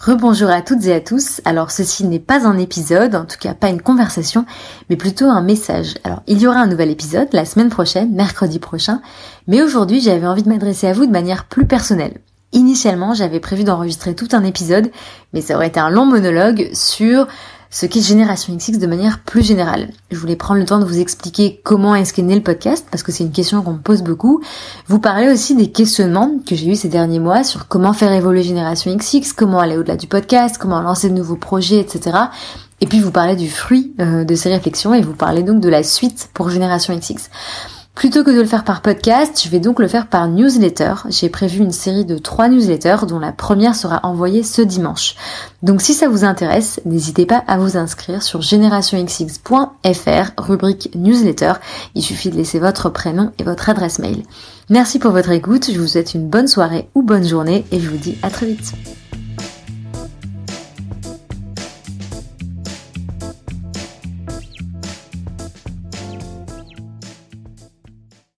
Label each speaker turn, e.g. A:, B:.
A: Rebonjour à toutes et à tous. Alors ceci n'est pas un épisode, en tout cas pas une conversation, mais plutôt un message. Alors il y aura un nouvel épisode la semaine prochaine, mercredi prochain, mais aujourd'hui j'avais envie de m'adresser à vous de manière plus personnelle. Initialement j'avais prévu d'enregistrer tout un épisode, mais ça aurait été un long monologue sur ce qu'est Génération XX de manière plus générale. Je voulais prendre le temps de vous expliquer comment est-ce qu'est né le podcast, parce que c'est une question qu'on me pose beaucoup. Vous parler aussi des questionnements que j'ai eu ces derniers mois sur comment faire évoluer Génération XX, comment aller au-delà du podcast, comment lancer de nouveaux projets, etc. Et puis vous parler du fruit euh, de ces réflexions et vous parler donc de la suite pour Génération XX. Plutôt que de le faire par podcast, je vais donc le faire par newsletter. J'ai prévu une série de trois newsletters dont la première sera envoyée ce dimanche. Donc si ça vous intéresse, n'hésitez pas à vous inscrire sur generationxx.fr, rubrique newsletter. Il suffit de laisser votre prénom et votre adresse mail. Merci pour votre écoute, je vous souhaite une bonne soirée ou bonne journée et je vous dis à très vite.